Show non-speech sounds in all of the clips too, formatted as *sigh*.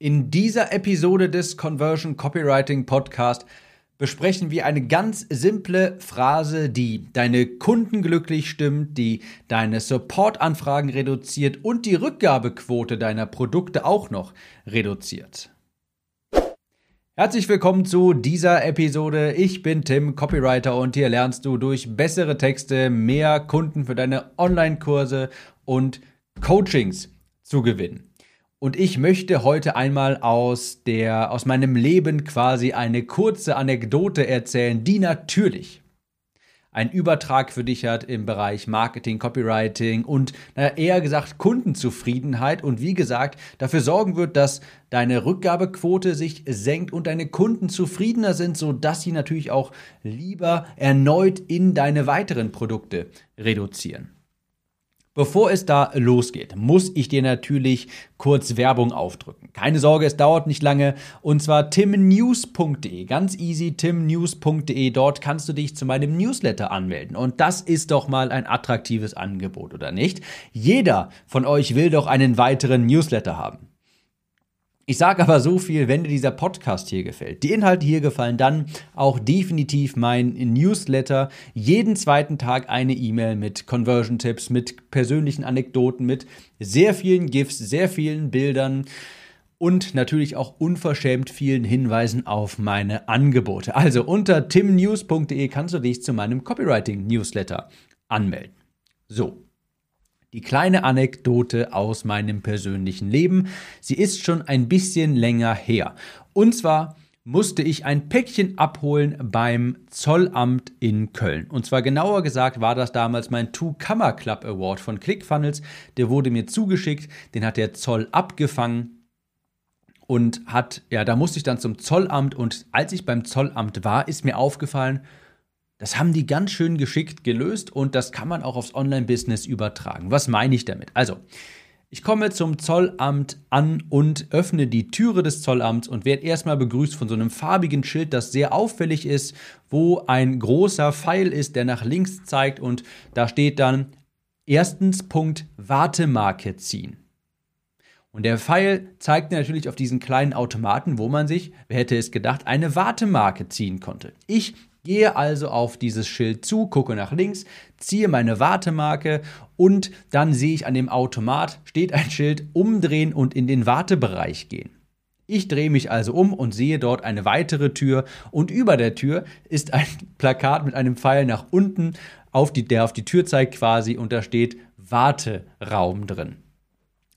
In dieser Episode des Conversion Copywriting Podcast besprechen wir eine ganz simple Phrase, die deine Kunden glücklich stimmt, die deine Support-Anfragen reduziert und die Rückgabequote deiner Produkte auch noch reduziert. Herzlich willkommen zu dieser Episode. Ich bin Tim, Copywriter und hier lernst du durch bessere Texte mehr Kunden für deine Online-Kurse und Coachings zu gewinnen. Und ich möchte heute einmal aus der, aus meinem Leben quasi eine kurze Anekdote erzählen, die natürlich einen Übertrag für dich hat im Bereich Marketing, Copywriting und naja, eher gesagt Kundenzufriedenheit und wie gesagt dafür sorgen wird, dass deine Rückgabequote sich senkt und deine Kunden zufriedener sind, sodass sie natürlich auch lieber erneut in deine weiteren Produkte reduzieren. Bevor es da losgeht, muss ich dir natürlich kurz Werbung aufdrücken. Keine Sorge, es dauert nicht lange. Und zwar timnews.de. Ganz easy, timnews.de. Dort kannst du dich zu meinem Newsletter anmelden. Und das ist doch mal ein attraktives Angebot, oder nicht? Jeder von euch will doch einen weiteren Newsletter haben. Ich sage aber so viel, wenn dir dieser Podcast hier gefällt, die Inhalte hier gefallen, dann auch definitiv mein Newsletter. Jeden zweiten Tag eine E-Mail mit Conversion-Tipps, mit persönlichen Anekdoten, mit sehr vielen GIFs, sehr vielen Bildern und natürlich auch unverschämt vielen Hinweisen auf meine Angebote. Also unter timnews.de kannst du dich zu meinem Copywriting-Newsletter anmelden. So, die kleine Anekdote aus meinem persönlichen Leben. Sie ist schon ein bisschen länger her. Und zwar musste ich ein Päckchen abholen beim Zollamt in Köln. Und zwar genauer gesagt war das damals mein Two-Kammer Club Award von ClickFunnels. Der wurde mir zugeschickt, den hat der Zoll abgefangen und hat, ja, da musste ich dann zum Zollamt und als ich beim Zollamt war, ist mir aufgefallen, das haben die ganz schön geschickt gelöst und das kann man auch aufs Online-Business übertragen. Was meine ich damit? Also, ich komme zum Zollamt an und öffne die Türe des Zollamts und werde erstmal begrüßt von so einem farbigen Schild, das sehr auffällig ist, wo ein großer Pfeil ist, der nach links zeigt und da steht dann erstens Punkt Wartemarke ziehen. Und der Pfeil zeigt natürlich auf diesen kleinen Automaten, wo man sich, wer hätte es gedacht, eine Wartemarke ziehen konnte. Ich Gehe also auf dieses Schild zu, gucke nach links, ziehe meine Wartemarke und dann sehe ich an dem Automat steht ein Schild umdrehen und in den Wartebereich gehen. Ich drehe mich also um und sehe dort eine weitere Tür und über der Tür ist ein *laughs* Plakat mit einem Pfeil nach unten, auf die, der auf die Tür zeigt quasi und da steht Warteraum drin.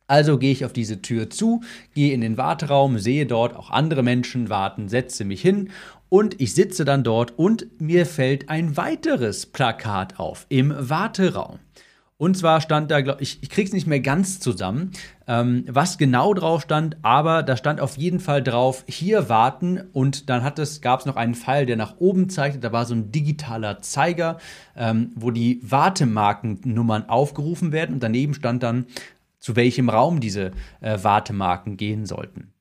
Also gehe ich auf diese Tür zu, gehe in den Warteraum, sehe dort auch andere Menschen warten, setze mich hin und ich sitze dann dort und mir fällt ein weiteres Plakat auf im Warteraum. Und zwar stand da, glaub, ich, ich krieg's nicht mehr ganz zusammen, ähm, was genau drauf stand, aber da stand auf jeden Fall drauf, hier warten. Und dann hat es, gab es noch einen Pfeil, der nach oben zeigte, da war so ein digitaler Zeiger, ähm, wo die Wartemarkennummern aufgerufen werden. Und daneben stand dann, zu welchem Raum diese äh, Wartemarken gehen sollten.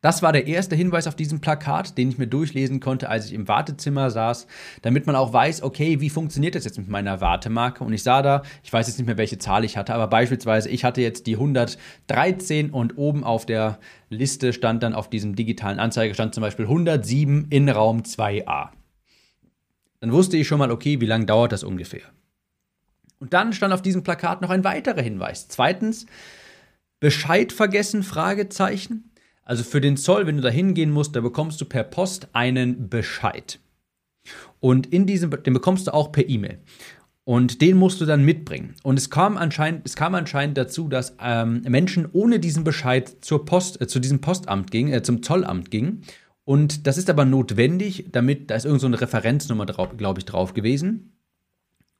Das war der erste Hinweis auf diesem Plakat, den ich mir durchlesen konnte, als ich im Wartezimmer saß, damit man auch weiß, okay, wie funktioniert das jetzt mit meiner Wartemarke? Und ich sah da, ich weiß jetzt nicht mehr, welche Zahl ich hatte, aber beispielsweise, ich hatte jetzt die 113 und oben auf der Liste stand dann auf diesem digitalen Anzeiger stand zum Beispiel 107 in Raum 2a. Dann wusste ich schon mal, okay, wie lange dauert das ungefähr? Und dann stand auf diesem Plakat noch ein weiterer Hinweis. Zweitens, Bescheid vergessen? Fragezeichen. Also für den Zoll, wenn du da hingehen musst, da bekommst du per Post einen Bescheid. Und in diesem, den bekommst du auch per E-Mail. Und den musst du dann mitbringen. Und es kam anscheinend, es kam anscheinend dazu, dass ähm, Menschen ohne diesen Bescheid zur Post, äh, zu diesem Postamt gingen, äh, zum Zollamt gingen. Und das ist aber notwendig, damit, da ist irgendeine so Referenznummer drauf, glaube ich, drauf gewesen.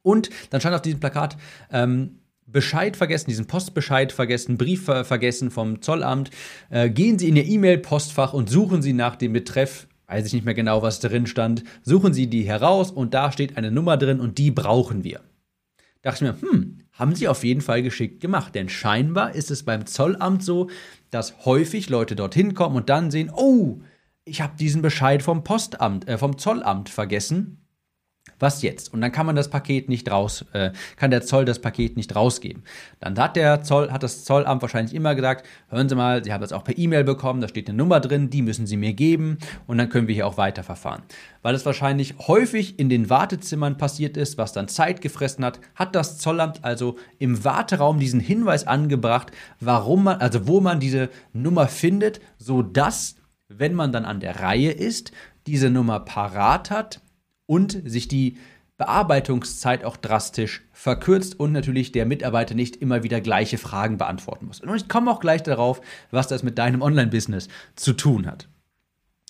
Und dann stand auf diesem Plakat, ähm, Bescheid vergessen, diesen Postbescheid vergessen, Brief ver vergessen vom Zollamt, äh, gehen Sie in Ihr E-Mail-Postfach und suchen Sie nach dem Betreff, weiß ich nicht mehr genau, was drin stand, suchen Sie die heraus und da steht eine Nummer drin und die brauchen wir. Dachte ich mir, hm, haben Sie auf jeden Fall geschickt gemacht, denn scheinbar ist es beim Zollamt so, dass häufig Leute dorthin kommen und dann sehen, oh, ich habe diesen Bescheid vom Postamt, äh, vom Zollamt vergessen Was jetzt? Und dann kann man das Paket nicht raus, äh, kann der Zoll das Paket nicht rausgeben. Dann hat der Zoll, hat das Zollamt wahrscheinlich immer gesagt, hören Sie mal, Sie haben das auch per E-Mail bekommen, da steht eine Nummer drin, die müssen Sie mir geben und dann können wir hier auch weiterverfahren. Weil es wahrscheinlich häufig in den Wartezimmern passiert ist, was dann Zeit gefressen hat, hat das Zollamt also im Warteraum diesen Hinweis angebracht, warum man, also wo man diese Nummer findet, sodass, wenn man dann an der Reihe ist, diese Nummer parat hat und sich die Bearbeitungszeit auch drastisch verkürzt und natürlich der Mitarbeiter nicht immer wieder gleiche Fragen beantworten muss. Und ich komme auch gleich darauf, was das mit deinem Online-Business zu tun hat.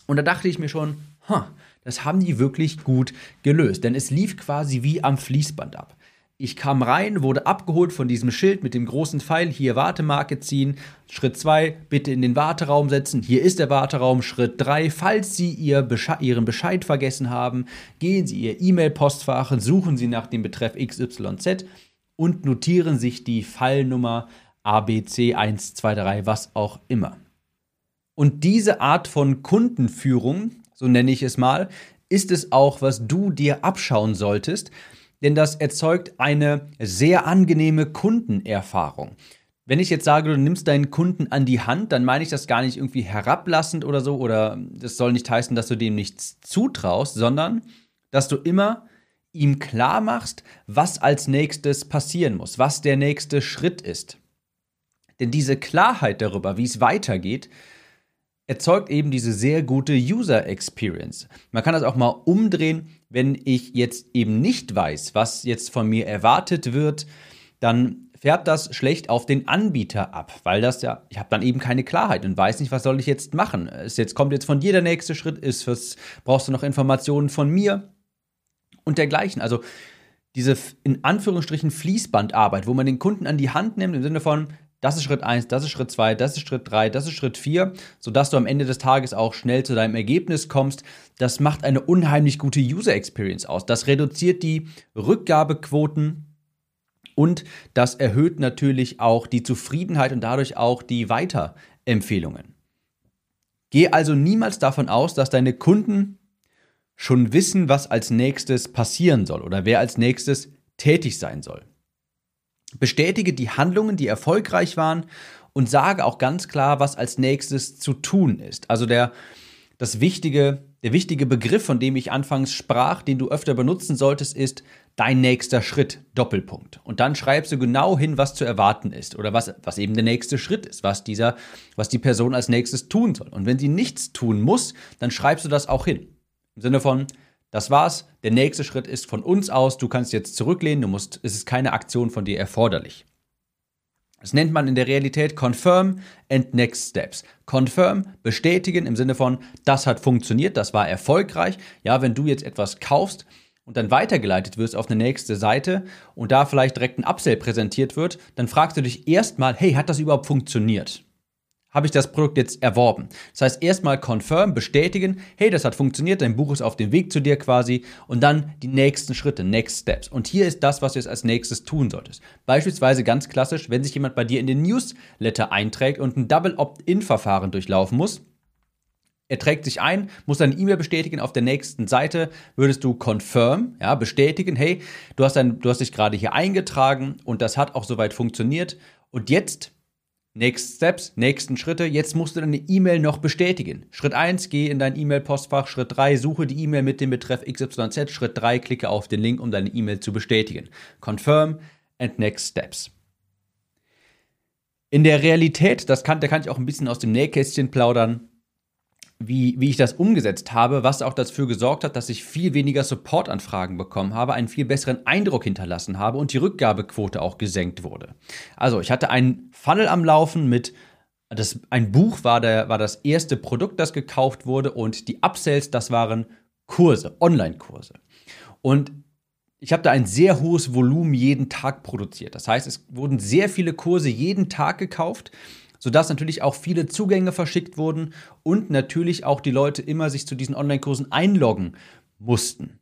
Und da dachte ich mir schon, huh, das haben die wirklich gut gelöst, denn es lief quasi wie am Fließband ab. Ich kam rein, wurde abgeholt von diesem Schild mit dem großen Pfeil, hier Wartemarke ziehen. Schritt 2, bitte in den Warteraum setzen. Hier ist der Warteraum. Schritt 3, falls Sie ihr Besche Ihren Bescheid vergessen haben, gehen Sie Ihr E-Mail-Postfach, suchen Sie nach dem Betreff XYZ und notieren sich die Fallnummer ABC123, was auch immer. Und diese Art von Kundenführung, so nenne ich es mal, ist es auch, was du dir abschauen solltest, denn das erzeugt eine sehr angenehme Kundenerfahrung. Wenn ich jetzt sage, du nimmst deinen Kunden an die Hand, dann meine ich das gar nicht irgendwie herablassend oder so, oder das soll nicht heißen, dass du dem nichts zutraust, sondern dass du immer ihm klar machst, was als nächstes passieren muss, was der nächste Schritt ist. Denn diese Klarheit darüber, wie es weitergeht, erzeugt eben diese sehr gute User Experience. Man kann das auch mal umdrehen, wenn ich jetzt eben nicht weiß, was jetzt von mir erwartet wird, dann färbt das schlecht auf den Anbieter ab, weil das ja, ich habe dann eben keine Klarheit und weiß nicht, was soll ich jetzt machen. Es jetzt kommt jetzt von dir der nächste Schritt, ist was brauchst du noch Informationen von mir und dergleichen. Also diese in Anführungsstrichen Fließbandarbeit, wo man den Kunden an die Hand nimmt im Sinne von, das ist Schritt 1, das ist Schritt 2, das ist Schritt 3, das ist Schritt 4, sodass du am Ende des Tages auch schnell zu deinem Ergebnis kommst. Das macht eine unheimlich gute User Experience aus. Das reduziert die Rückgabequoten und das erhöht natürlich auch die Zufriedenheit und dadurch auch die Weiterempfehlungen. Geh also niemals davon aus, dass deine Kunden schon wissen, was als nächstes passieren soll oder wer als nächstes tätig sein soll. Bestätige die Handlungen, die erfolgreich waren und sage auch ganz klar, was als nächstes zu tun ist. Also der, das wichtige, der wichtige Begriff, von dem ich anfangs sprach, den du öfter benutzen solltest, ist dein nächster Schritt, Doppelpunkt. Und dann schreibst du genau hin, was zu erwarten ist oder was, was eben der nächste Schritt ist, was dieser, was die Person als nächstes tun soll. Und wenn sie nichts tun muss, dann schreibst du das auch hin. Im Sinne von, das war's. Der nächste Schritt ist von uns aus. Du kannst jetzt zurücklehnen. Du musst, es ist keine Aktion von dir erforderlich. Das nennt man in der Realität Confirm and Next Steps. Confirm, bestätigen im Sinne von, das hat funktioniert, das war erfolgreich. Ja, wenn du jetzt etwas kaufst und dann weitergeleitet wirst auf eine nächste Seite und da vielleicht direkt ein Upsell präsentiert wird, dann fragst du dich erstmal, hey, hat das überhaupt funktioniert? Habe ich das Produkt jetzt erworben. Das heißt, erstmal confirm, bestätigen, hey, das hat funktioniert, dein Buch ist auf dem Weg zu dir quasi und dann die nächsten Schritte, Next Steps. Und hier ist das, was du jetzt als nächstes tun solltest. Beispielsweise ganz klassisch, wenn sich jemand bei dir in den Newsletter einträgt und ein Double Opt-in-Verfahren durchlaufen muss, er trägt sich ein, muss seine E-Mail bestätigen. Auf der nächsten Seite würdest du confirm, ja, bestätigen, hey, du hast, dein, du hast dich gerade hier eingetragen und das hat auch soweit funktioniert. Und jetzt Next Steps, nächsten Schritte. Jetzt musst du deine E-Mail noch bestätigen. Schritt 1, geh in dein E-Mail-Postfach. Schritt 3, suche die E-Mail mit dem Betreff XYZ. Schritt 3, klicke auf den Link, um deine E-Mail zu bestätigen. Confirm and Next Steps. In der Realität, das kann, da kann ich auch ein bisschen aus dem Nähkästchen plaudern, wie, wie ich das umgesetzt habe, was auch dafür gesorgt hat, dass ich viel weniger Supportanfragen bekommen habe, einen viel besseren Eindruck hinterlassen habe und die Rückgabequote auch gesenkt wurde. Also ich hatte einen Funnel am Laufen mit das, ein Buch war, der, war das erste Produkt, das gekauft wurde und die Upsells, das waren Kurse, Online-Kurse. Und ich habe da ein sehr hohes Volumen jeden Tag produziert. Das heißt, es wurden sehr viele Kurse jeden Tag gekauft sodass natürlich auch viele Zugänge verschickt wurden und natürlich auch die Leute immer sich zu diesen Online-Kursen einloggen mussten.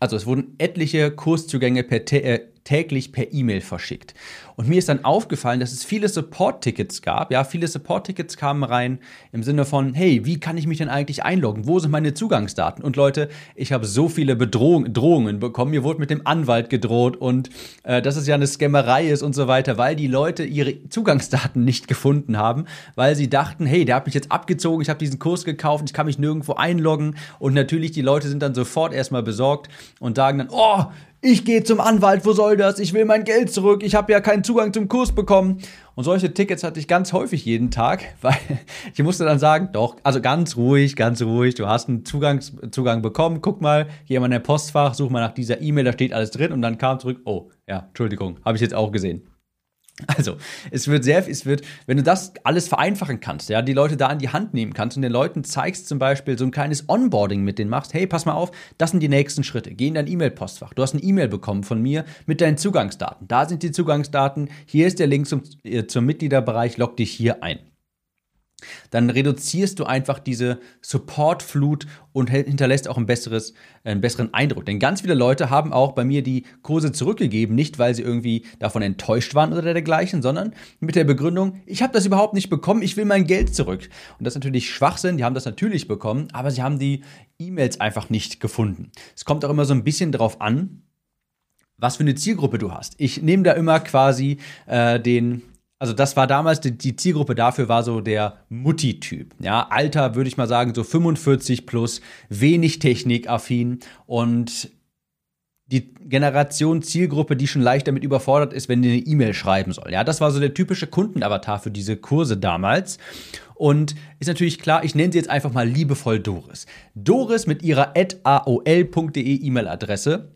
Also es wurden etliche Kurszugänge per, äh, täglich per E-Mail verschickt. Und mir ist dann aufgefallen, dass es viele Support-Tickets gab. Ja, viele Support-Tickets kamen rein im Sinne von, hey, wie kann ich mich denn eigentlich einloggen? Wo sind meine Zugangsdaten? Und Leute, ich habe so viele Bedrohung, Drohungen bekommen. Mir wurde mit dem Anwalt gedroht und äh, dass es ja eine Scammerei ist und so weiter, weil die Leute ihre Zugangsdaten nicht gefunden haben, weil sie dachten, hey, der hat mich jetzt abgezogen, ich habe diesen Kurs gekauft, ich kann mich nirgendwo einloggen. Und natürlich, die Leute sind dann sofort erstmal besorgt und sagen dann, oh, ich gehe zum Anwalt, wo soll das? Ich will mein Geld zurück, ich habe ja keinen Zugang zum Kurs bekommen. Und solche Tickets hatte ich ganz häufig jeden Tag, *laughs* weil ich musste dann sagen, doch, also ganz ruhig, ganz ruhig, du hast einen Zugang, Zugang bekommen, guck mal, mal in dein Postfach, such mal nach dieser E-Mail, da steht alles drin und dann kam zurück, oh, ja, Entschuldigung, habe ich jetzt auch gesehen. Also, es wird sehr, es wird, wenn du das alles vereinfachen kannst, ja, die Leute da an die Hand nehmen kannst und den Leuten zeigst zum Beispiel so ein kleines Onboarding mit denen machst, hey, pass mal auf, das sind die nächsten Schritte. Geh in dein E-Mail-Postfach. Du hast eine E-Mail bekommen von mir mit deinen Zugangsdaten. Da sind die Zugangsdaten. Hier ist der Link zum, äh, zum Mitgliederbereich. Log dich hier ein dann reduzierst du einfach diese Supportflut und hinterlässt auch ein besseres, einen besseren Eindruck. Denn ganz viele Leute haben auch bei mir die Kurse zurückgegeben, nicht weil sie irgendwie davon enttäuscht waren oder dergleichen, sondern mit der Begründung, ich habe das überhaupt nicht bekommen, ich will mein Geld zurück. Und das ist natürlich Schwachsinn, die haben das natürlich bekommen, aber sie haben die E-Mails einfach nicht gefunden. Es kommt auch immer so ein bisschen drauf an, was für eine Zielgruppe du hast. Ich nehme da immer quasi äh, den, also das war damals, die, die Zielgruppe dafür war so der Mutti-Typ. Ja, Alter würde ich mal sagen, so 45 plus, wenig technikaffin und die Generation Zielgruppe, die schon leicht damit überfordert ist, wenn die eine E-Mail schreiben soll. Ja, das war so der typische Kundenavatar für diese Kurse damals. Und ist natürlich klar, ich nenne sie jetzt einfach mal liebevoll Doris. Doris mit ihrer aol.de E-Mail-Adresse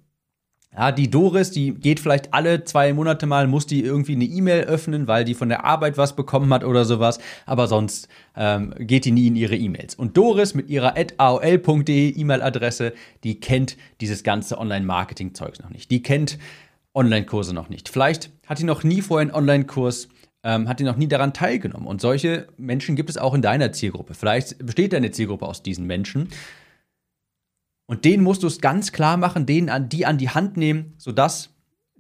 ja, die Doris, die geht vielleicht alle zwei Monate mal, muss die irgendwie eine E-Mail öffnen, weil die von der Arbeit was bekommen hat oder sowas. Aber sonst ähm, geht die nie in ihre E-Mails. Und Doris mit ihrer aol.de E-Mail-Adresse, die kennt dieses ganze Online-Marketing-Zeugs noch nicht. Die kennt Online-Kurse noch nicht. Vielleicht hat die noch nie vorher einen Online-Kurs ähm, hat die noch nie daran teilgenommen. Und solche Menschen gibt es auch in deiner Zielgruppe. Vielleicht besteht deine Zielgruppe aus diesen Menschen. Und denen musst du es ganz klar machen, denen an, die an die Hand nehmen, sodass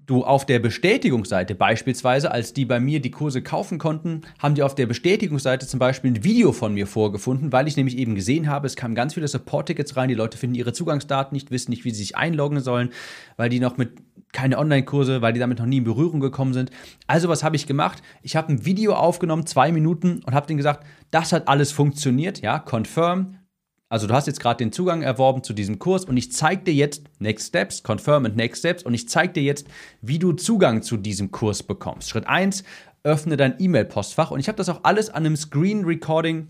du auf der Bestätigungsseite beispielsweise, als die bei mir die Kurse kaufen konnten, haben die auf der Bestätigungsseite zum Beispiel ein Video von mir vorgefunden, weil ich nämlich eben gesehen habe, es kamen ganz viele Support-Tickets rein, die Leute finden ihre Zugangsdaten nicht, wissen nicht, wie sie sich einloggen sollen, weil die noch mit keine Online-Kurse, weil die damit noch nie in Berührung gekommen sind. Also was habe ich gemacht? Ich habe ein Video aufgenommen, zwei Minuten und habe denen gesagt, das hat alles funktioniert, ja, confirm, also du hast jetzt gerade den Zugang erworben zu diesem Kurs und ich zeige dir jetzt Next Steps, Confirm and Next Steps und ich zeige dir jetzt, wie du Zugang zu diesem Kurs bekommst. Schritt 1, öffne dein E-Mail-Postfach und ich habe das auch alles an einem Screen Recording,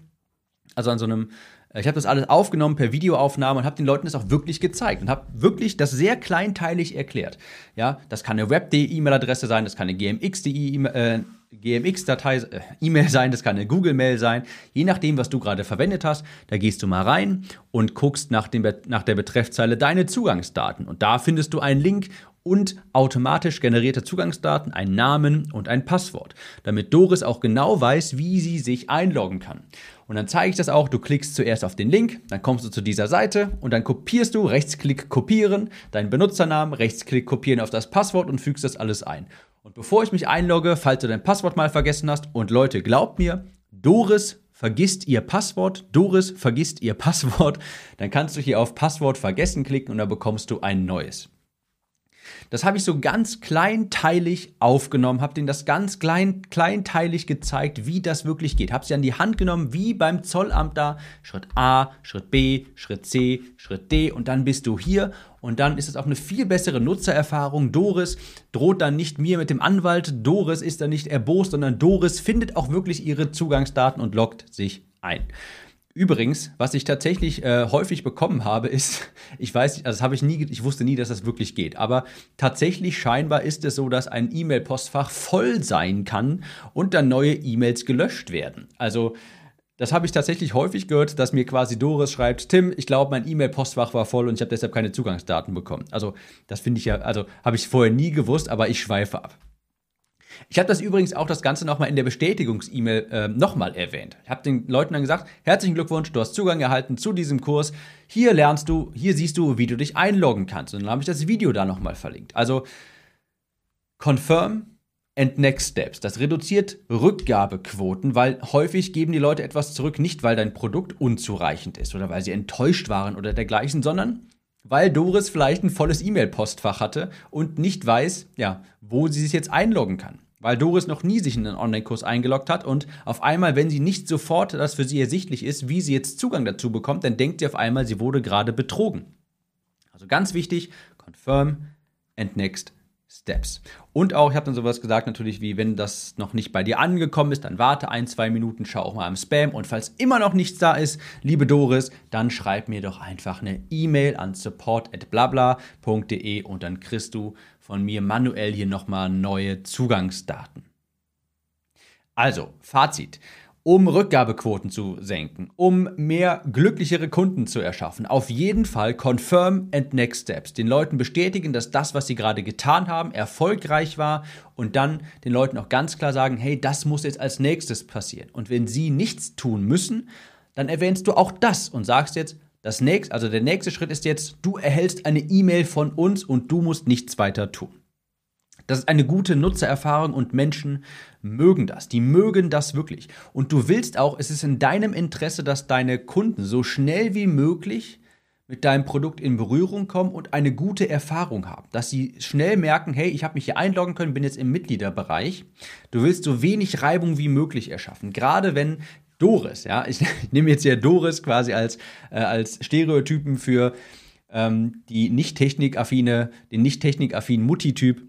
also an so einem ich habe das alles aufgenommen per Videoaufnahme und habe den Leuten das auch wirklich gezeigt und habe wirklich das sehr kleinteilig erklärt. Ja, das kann eine Web.de-E-Mail-Adresse sein, das kann eine GMX.de äh, GMX-Datei, äh, E-Mail sein, das kann eine Google-Mail sein, je nachdem, was du gerade verwendet hast. Da gehst du mal rein und guckst nach, dem, nach der Betreffzeile deine Zugangsdaten. Und da findest du einen Link und automatisch generierte Zugangsdaten, einen Namen und ein Passwort, damit Doris auch genau weiß, wie sie sich einloggen kann. Und dann zeige ich das auch, du klickst zuerst auf den Link, dann kommst du zu dieser Seite und dann kopierst du, Rechtsklick kopieren, deinen Benutzernamen, Rechtsklick kopieren auf das Passwort und fügst das alles ein. Und bevor ich mich einlogge, falls du dein Passwort mal vergessen hast, und Leute, glaubt mir, Doris vergisst ihr Passwort, Doris vergisst ihr Passwort, dann kannst du hier auf Passwort vergessen klicken und dann bekommst du ein neues. Das habe ich so ganz kleinteilig aufgenommen, habe denen das ganz klein, kleinteilig gezeigt, wie das wirklich geht. Habe sie an die Hand genommen, wie beim Zollamt da. Schritt A, Schritt B, Schritt C, Schritt D und dann bist du hier und dann ist es auch eine viel bessere Nutzererfahrung. Doris droht dann nicht mir mit dem Anwalt, Doris ist dann nicht erbost, sondern Doris findet auch wirklich ihre Zugangsdaten und loggt sich ein. Übrigens, was ich tatsächlich äh, häufig bekommen habe, ist, *laughs* ich weiß, also das habe ich nie, ich wusste nie, dass das wirklich geht, aber tatsächlich scheinbar ist es so, dass ein E-Mail-Postfach voll sein kann und dann neue E-Mails gelöscht werden. Also das habe ich tatsächlich häufig gehört, dass mir quasi Doris schreibt, Tim, ich glaube, mein E-Mail-Postfach war voll und ich habe deshalb keine Zugangsdaten bekommen. Also das finde ich ja, also habe ich vorher nie gewusst, aber ich schweife ab. Ich habe das übrigens auch das Ganze nochmal in der Bestätigungs-E-Mail äh, nochmal erwähnt. Ich habe den Leuten dann gesagt, herzlichen Glückwunsch, du hast Zugang erhalten zu diesem Kurs. Hier lernst du, hier siehst du, wie du dich einloggen kannst. Und dann habe ich das Video da nochmal verlinkt. Also Confirm and Next Steps. Das reduziert Rückgabequoten, weil häufig geben die Leute etwas zurück, nicht weil dein Produkt unzureichend ist oder weil sie enttäuscht waren oder dergleichen, sondern weil Doris vielleicht ein volles E-Mail-Postfach hatte und nicht weiß, ja, wo sie sich jetzt einloggen kann. Weil Doris noch nie sich in einen Online-Kurs eingeloggt hat und auf einmal, wenn sie nicht sofort das für sie ersichtlich ist, wie sie jetzt Zugang dazu bekommt, dann denkt sie auf einmal, sie wurde gerade betrogen. Also ganz wichtig, confirm and next Steps. Und auch, ich habe dann sowas gesagt, natürlich, wie wenn das noch nicht bei dir angekommen ist, dann warte ein, zwei Minuten, schau auch mal im Spam. Und falls immer noch nichts da ist, liebe Doris, dann schreib mir doch einfach eine E-Mail an support.blabla.de und dann kriegst du von mir manuell hier nochmal neue Zugangsdaten. Also, Fazit um Rückgabequoten zu senken, um mehr glücklichere Kunden zu erschaffen. Auf jeden Fall Confirm and Next Steps. Den Leuten bestätigen, dass das, was sie gerade getan haben, erfolgreich war und dann den Leuten auch ganz klar sagen, hey, das muss jetzt als nächstes passieren. Und wenn sie nichts tun müssen, dann erwähnst du auch das und sagst jetzt, das nächste, also der nächste Schritt ist jetzt, du erhältst eine E-Mail von uns und du musst nichts weiter tun. Das ist eine gute Nutzererfahrung und Menschen mögen das. Die mögen das wirklich. Und du willst auch, es ist in deinem Interesse, dass deine Kunden so schnell wie möglich mit deinem Produkt in Berührung kommen und eine gute Erfahrung haben. Dass sie schnell merken, hey, ich habe mich hier einloggen können, bin jetzt im Mitgliederbereich. Du willst so wenig Reibung wie möglich erschaffen. Gerade wenn Doris, ja, ich, *laughs* ich nehme jetzt hier Doris quasi als, äh, als Stereotypen für ähm, die nicht technikaffine, den nicht technikaffinen Mutti-Typ.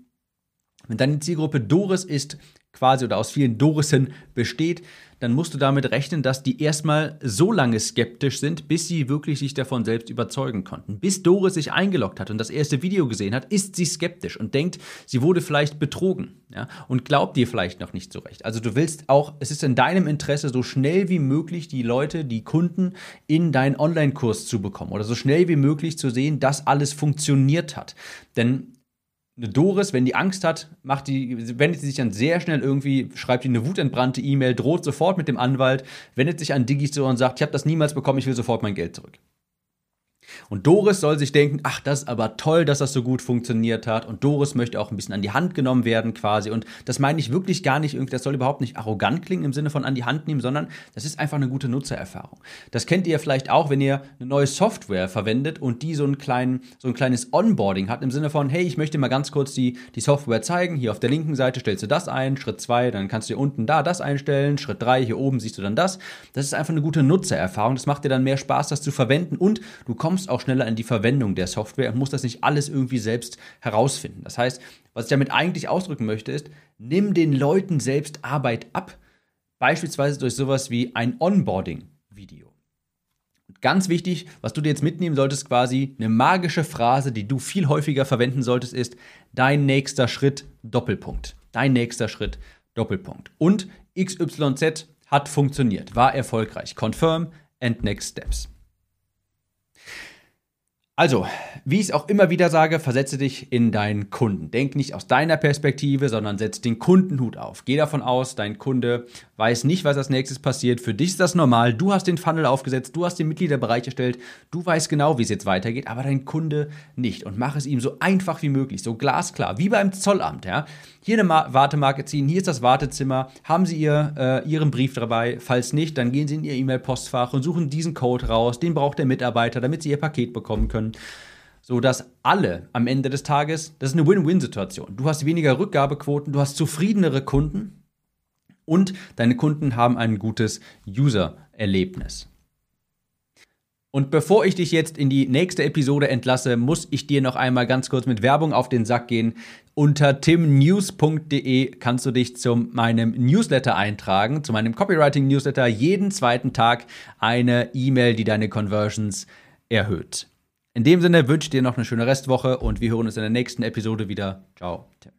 Wenn deine Zielgruppe Doris ist, quasi oder aus vielen Dorissen besteht, dann musst du damit rechnen, dass die erstmal so lange skeptisch sind, bis sie wirklich sich davon selbst überzeugen konnten. Bis Doris sich eingeloggt hat und das erste Video gesehen hat, ist sie skeptisch und denkt, sie wurde vielleicht betrogen ja, und glaubt dir vielleicht noch nicht so recht. Also du willst auch, es ist in deinem Interesse, so schnell wie möglich die Leute, die Kunden in deinen Online-Kurs zu bekommen oder so schnell wie möglich zu sehen, dass alles funktioniert hat. Denn eine Doris, wenn die Angst hat, macht die, wendet sie sich dann sehr schnell irgendwie, schreibt die eine wutentbrannte E-Mail, droht sofort mit dem Anwalt, wendet sich an Digistore und sagt, ich habe das niemals bekommen, ich will sofort mein Geld zurück. Und Doris soll sich denken, ach, das ist aber toll, dass das so gut funktioniert hat. Und Doris möchte auch ein bisschen an die Hand genommen werden quasi. Und das meine ich wirklich gar nicht, das soll überhaupt nicht arrogant klingen im Sinne von an die Hand nehmen, sondern das ist einfach eine gute Nutzererfahrung. Das kennt ihr vielleicht auch, wenn ihr eine neue Software verwendet und die so, einen kleinen, so ein kleines Onboarding hat im Sinne von, hey, ich möchte mal ganz kurz die, die Software zeigen. Hier auf der linken Seite stellst du das ein, Schritt zwei, dann kannst du hier unten da das einstellen, Schritt drei, hier oben siehst du dann das. Das ist einfach eine gute Nutzererfahrung. Das macht dir dann mehr Spaß, das zu verwenden und du kommst auch schneller in die Verwendung der Software und musst das nicht alles irgendwie selbst herausfinden. Das heißt, was ich damit eigentlich ausdrücken möchte, ist, nimm den Leuten selbst Arbeit ab, beispielsweise durch sowas wie ein Onboarding-Video. Ganz wichtig, was du dir jetzt mitnehmen solltest, quasi eine magische Phrase, die du viel häufiger verwenden solltest, ist dein nächster Schritt Doppelpunkt. Dein nächster Schritt Doppelpunkt. Und XYZ hat funktioniert, war erfolgreich. Confirm and next steps. Also, wie ich es auch immer wieder sage, versetze dich in deinen Kunden. Denk nicht aus deiner Perspektive, sondern setz den Kundenhut auf. Geh davon aus, dein Kunde weiß nicht, was als nächstes passiert. Für dich ist das normal. Du hast den Funnel aufgesetzt, du hast den Mitgliederbereich erstellt, du weißt genau, wie es jetzt weitergeht, aber dein Kunde nicht. Und mach es ihm so einfach wie möglich, so glasklar, wie beim Zollamt. Ja? Hier eine Wartemarke ziehen, hier ist das Wartezimmer, haben Sie ihr, äh, Ihren Brief dabei. Falls nicht, dann gehen Sie in Ihr E-Mail-Postfach und suchen diesen Code raus. Den braucht der Mitarbeiter, damit Sie Ihr Paket bekommen können so dass alle am Ende des Tages, das ist eine Win-Win-Situation. Du hast weniger Rückgabequoten, du hast zufriedenere Kunden und deine Kunden haben ein gutes User-Erlebnis. Und bevor ich dich jetzt in die nächste Episode entlasse, muss ich dir noch einmal ganz kurz mit Werbung auf den Sack gehen. Unter timnews.de kannst du dich zu meinem Newsletter eintragen, zu meinem Copywriting-Newsletter. Jeden zweiten Tag eine E-Mail, die deine Conversions erhöht. In dem Sinne wünsche ich dir noch eine schöne Restwoche und wir hören uns in der nächsten Episode wieder. Ciao. Tim.